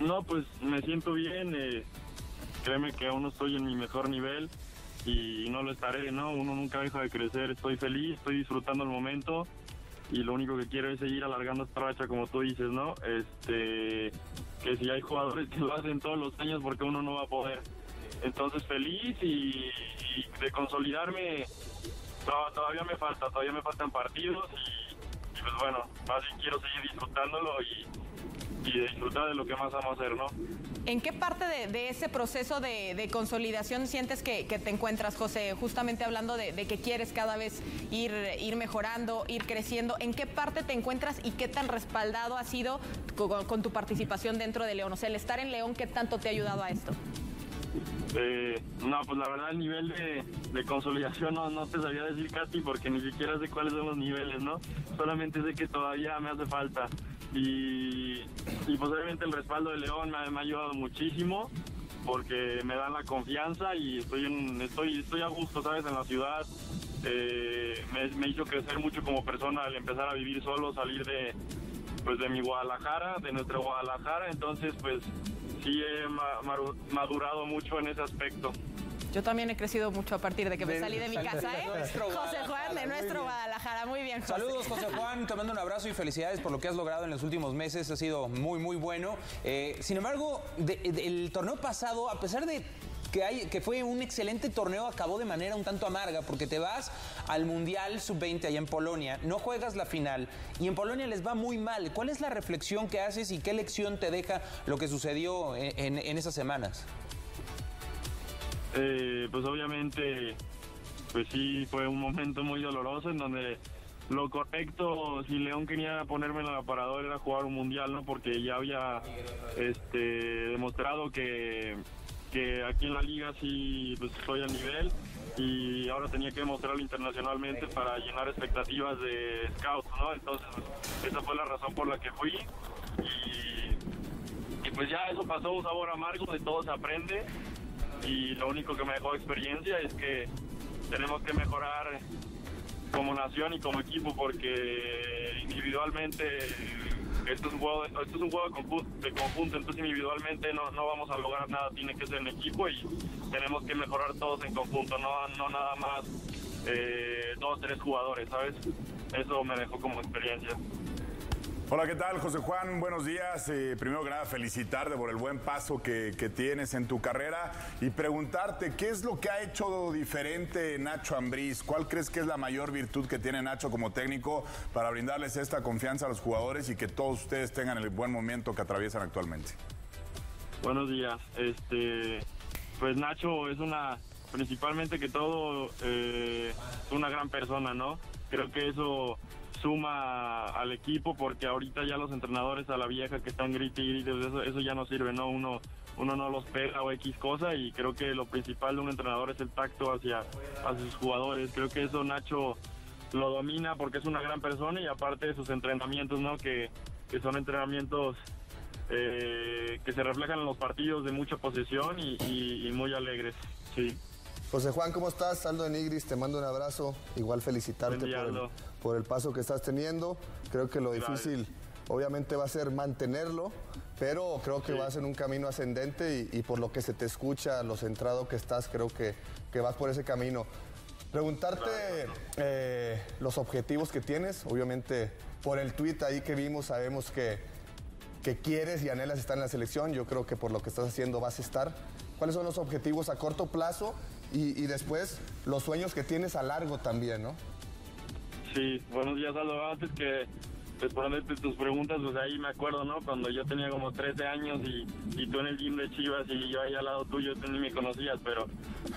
No, pues me siento bien. eh, créeme que aún no estoy en mi mejor nivel y no lo estaré, ¿no? Uno nunca deja de crecer. Estoy feliz, estoy disfrutando el momento y lo único que quiero es seguir alargando esta racha, como tú dices, ¿no? Este, que si hay jugadores que lo hacen todos los años, porque uno no va a poder. Entonces feliz y, de consolidarme, to- todavía me falta, todavía me faltan partidos y pues bueno, más bien quiero seguir disfrutándolo y, disfrutar de lo que más amo hacer, ¿no? ¿En qué parte de, ese proceso de, consolidación sientes que, te encuentras, José? Justamente hablando de, que quieres cada vez ir, ir mejorando, ir creciendo. ¿En qué parte te encuentras y qué tan respaldado ha sido con, con tu participación dentro de León? O sea, el estar en León, ¿qué tanto te ha ayudado a esto? Eh, no, pues la verdad el nivel de, consolidación no, no te sabía decir casi porque ni siquiera sé cuáles son los niveles, ¿no? Solamente sé que todavía me hace falta. Y, y pues el respaldo de León me, ha- ayudado muchísimo porque me dan la confianza y estoy estoy estoy a gusto, ¿sabes? En la ciudad. Eh, me, me hizo crecer mucho como persona al empezar a vivir solo, salir de pues de mi Guadalajara, de nuestra Guadalajara, entonces pues sí he ma- madurado mucho en ese aspecto. Yo también he crecido mucho a partir de que me De- salí de mi casa, de ¿eh? nuestro José Juan, de nuestro. Guadalajara. Muy bien, José. Saludos, José Juan. Te mando un abrazo y felicidades por lo que has logrado en los últimos meses. Ha sido muy, muy bueno. Eh, sin embargo, de- de- el torneo pasado, a pesar de que, hay, que fue un excelente torneo, acabó de manera un tanto amarga porque te vas al Mundial Sub-20 allá en Polonia, no juegas la final y en Polonia les va muy mal. ¿Cuál es la reflexión que haces y qué lección te deja lo que sucedió en- esas semanas? Eh, pues obviamente, pues sí, fue un momento muy doloroso en donde lo correcto, si León quería ponerme en el aparador, era jugar un mundial, ¿no? Porque ya había este, demostrado que, aquí en la liga sí pues, estoy a nivel y ahora tenía que demostrarlo internacionalmente para llenar expectativas de scouts, ¿no? Entonces, pues, esa fue la razón por la que fui y, y pues ya eso pasó un sabor amargo, de todo se aprende y lo único que me dejó experiencia es que tenemos que mejorar como nación y como equipo porque individualmente esto es un juego de, esto es un juego de conjunto, entonces individualmente no, no vamos a lograr nada tiene que ser en equipo y tenemos que mejorar todos en conjunto no, no nada más eh, dos tres jugadores sabes eso me dejó como experiencia Hola, ¿qué tal, José Juan? Buenos días. Eh, primero que nada, felicitarte por el buen paso que, tienes en tu carrera y preguntarte qué es lo que ha hecho diferente Nacho Ambriz. ¿Cuál crees que es la mayor virtud que tiene Nacho como técnico para brindarles esta confianza a los jugadores y que todos ustedes tengan el buen momento que atraviesan actualmente? Buenos días. Este, pues Nacho es una, principalmente que todo, eh, una gran persona, ¿no? Creo que eso suma al equipo porque ahorita ya los entrenadores a la vieja que están grite y grite, eso, eso ya no sirve, ¿no? Uno, uno no los pega o X cosa y creo que lo principal de un entrenador es el tacto hacia, hacia sus jugadores. Creo que eso Nacho lo domina porque es una gran persona y aparte de sus entrenamientos, ¿no? Que, que son entrenamientos eh, que se reflejan en los partidos de mucha posesión y muy alegres, sí. José Juan, ¿cómo estás? Aldo de Nigris, te mando un abrazo. Igual felicitarte día, por, el, por el paso que estás teniendo. Creo que lo Gracias. difícil obviamente va a ser mantenerlo, pero creo que Sí. vas en un camino ascendente y, y por lo que se te escucha, lo centrado que estás, creo que, que vas por ese camino. Preguntarte eh, los objetivos que tienes, obviamente por el tweet ahí que vimos sabemos que, que quieres y anhelas estar en la selección, yo creo que por lo que estás haciendo vas a estar. ¿Cuáles son los objetivos a corto plazo y, y después los sueños que tienes a largo también, no? Sí, buenos días, Aldo. Antes que responderte tus preguntas, pues ahí me acuerdo, ¿no? Cuando yo tenía como 13 años y, y tú en el gym de Chivas y yo ahí al lado tuyo, tú ni me conocías, pero,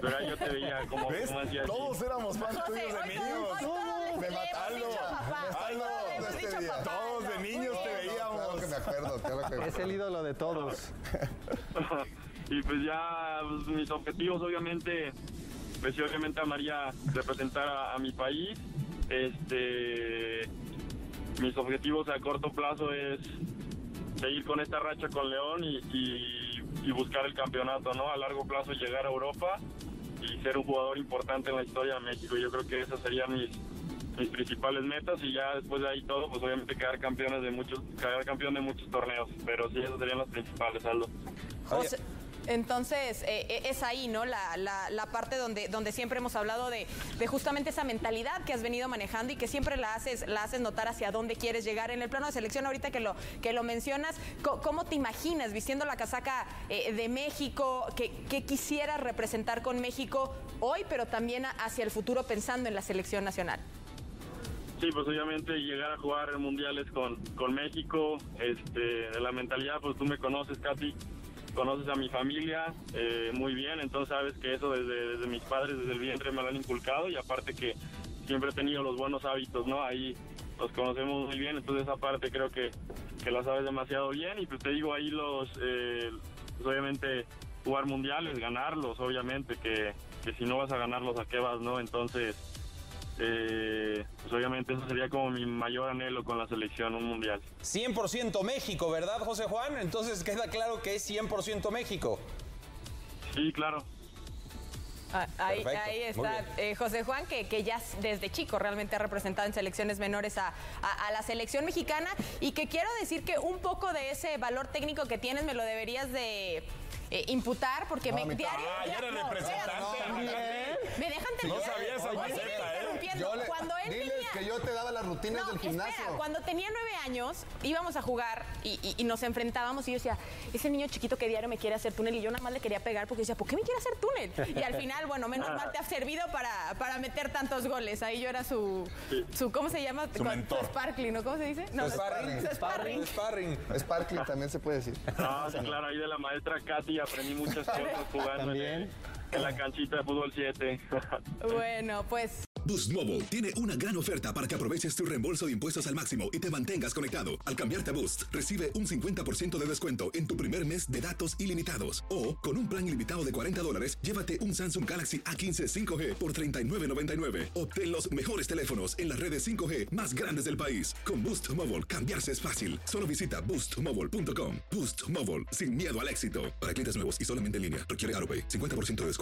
pero ahí yo te veía como, ¿Ves? como decía Todos éramos fans José, tuyos de niños. todos- hoy todos Me le mataron. hemos dicho papá. Aldo, Hoy todos este de niños te veíamos. Claro que me acuerdo, claro que me Es el ídolo de todos. y pues ya pues, mis objetivos obviamente pues sí, obviamente amaría representar a, a mi país. Este mis objetivos a corto plazo es seguir con esta racha con León y, y- y buscar el campeonato no a largo plazo llegar a Europa y ser un jugador importante en la historia de México. Yo creo que esas serían mis mis principales metas y ya después de ahí todo pues obviamente quedar campeones de muchos quedar campeón de muchos torneos. Pero sí esas serían las principales Aldo. José, entonces, eh, eh, es ahí, ¿no? La, la- la parte donde, donde siempre hemos hablado de, de justamente esa mentalidad que has venido manejando y que siempre la haces, la haces notar hacia dónde quieres llegar. En el plano de selección, ahorita que lo, que lo mencionas, ¿cómo te imaginas vistiendo la casaca eh, de México? ¿Qué, quisieras representar con México hoy, pero también hacia el futuro pensando en la selección nacional? Sí, pues obviamente llegar a jugar en mundiales con, con México, este, la mentalidad, pues tú me conoces, Katy, conoces a mi familia eh, muy bien, entonces sabes que eso desde, desde mis padres, desde el vientre me lo han inculcado y aparte que siempre he tenido los buenos hábitos, ¿no? Ahí los conocemos muy bien, entonces esa parte creo que, que la sabes demasiado bien y pues te digo ahí los, eh, pues obviamente jugar mundiales, ganarlos, obviamente, que, que si no vas a ganarlos, ¿a qué vas, no? Entonces... Eh, pues obviamente eso sería como mi mayor anhelo con la selección, un mundial. 100% México, ¿verdad, José Juan? Entonces queda claro que es 100% México. Sí, claro. Ah, Ahí, Perfecto, ahí muy está eh, José Juan, que, que ya desde chico realmente ha representado en selecciones menores a, a- a la selección mexicana y que quiero decir que un poco de ese valor técnico que tienes me lo deberías de eh, imputar porque No, me diario... Ah, ya eres no, representante. espérate. Me dejan terminar. No sabía esa faceta, ¿eh? Le- Cuando él diles tenía... que yo te daba las rutinas No, del gimnasio. espera, cuando tenía nueve años íbamos a jugar y, y- y nos enfrentábamos y yo decía, ese niño chiquito que diario me quiere hacer túnel y yo nada más le quería pegar porque decía, ¿por qué me quiere hacer túnel? Y al final, bueno, menos mal te ha servido para, para meter tantos goles. Ahí yo era su, su ¿cómo se llama? Su mentor. sparkling, ¿no? ¿Cómo se dice? No, Su sparring. su sparring. Sparring. Sparkling también se puede decir. No, sí, claro, ahí de la maestra Katy aprendí muchas cosas jugando en, También. En la canchita de fútbol 7. Bueno, pues Boost Mobile tiene una gran oferta para que aproveches tu reembolso de impuestos al máximo y te mantengas conectado. Al cambiarte a Boost, recibe un 50% de descuento en tu primer mes de datos ilimitados. O, con un plan ilimitado de 40 dólares, llévate un Samsung Galaxy A15 5G por $39.99. Obtén los mejores teléfonos en las redes 5G más grandes del país. Con Boost Mobile, cambiarse es fácil. Solo visita boostmobile.com. Boost Mobile, sin miedo al éxito. Para clientes nuevos y solamente en línea, requiere AroPay. 50% de descuento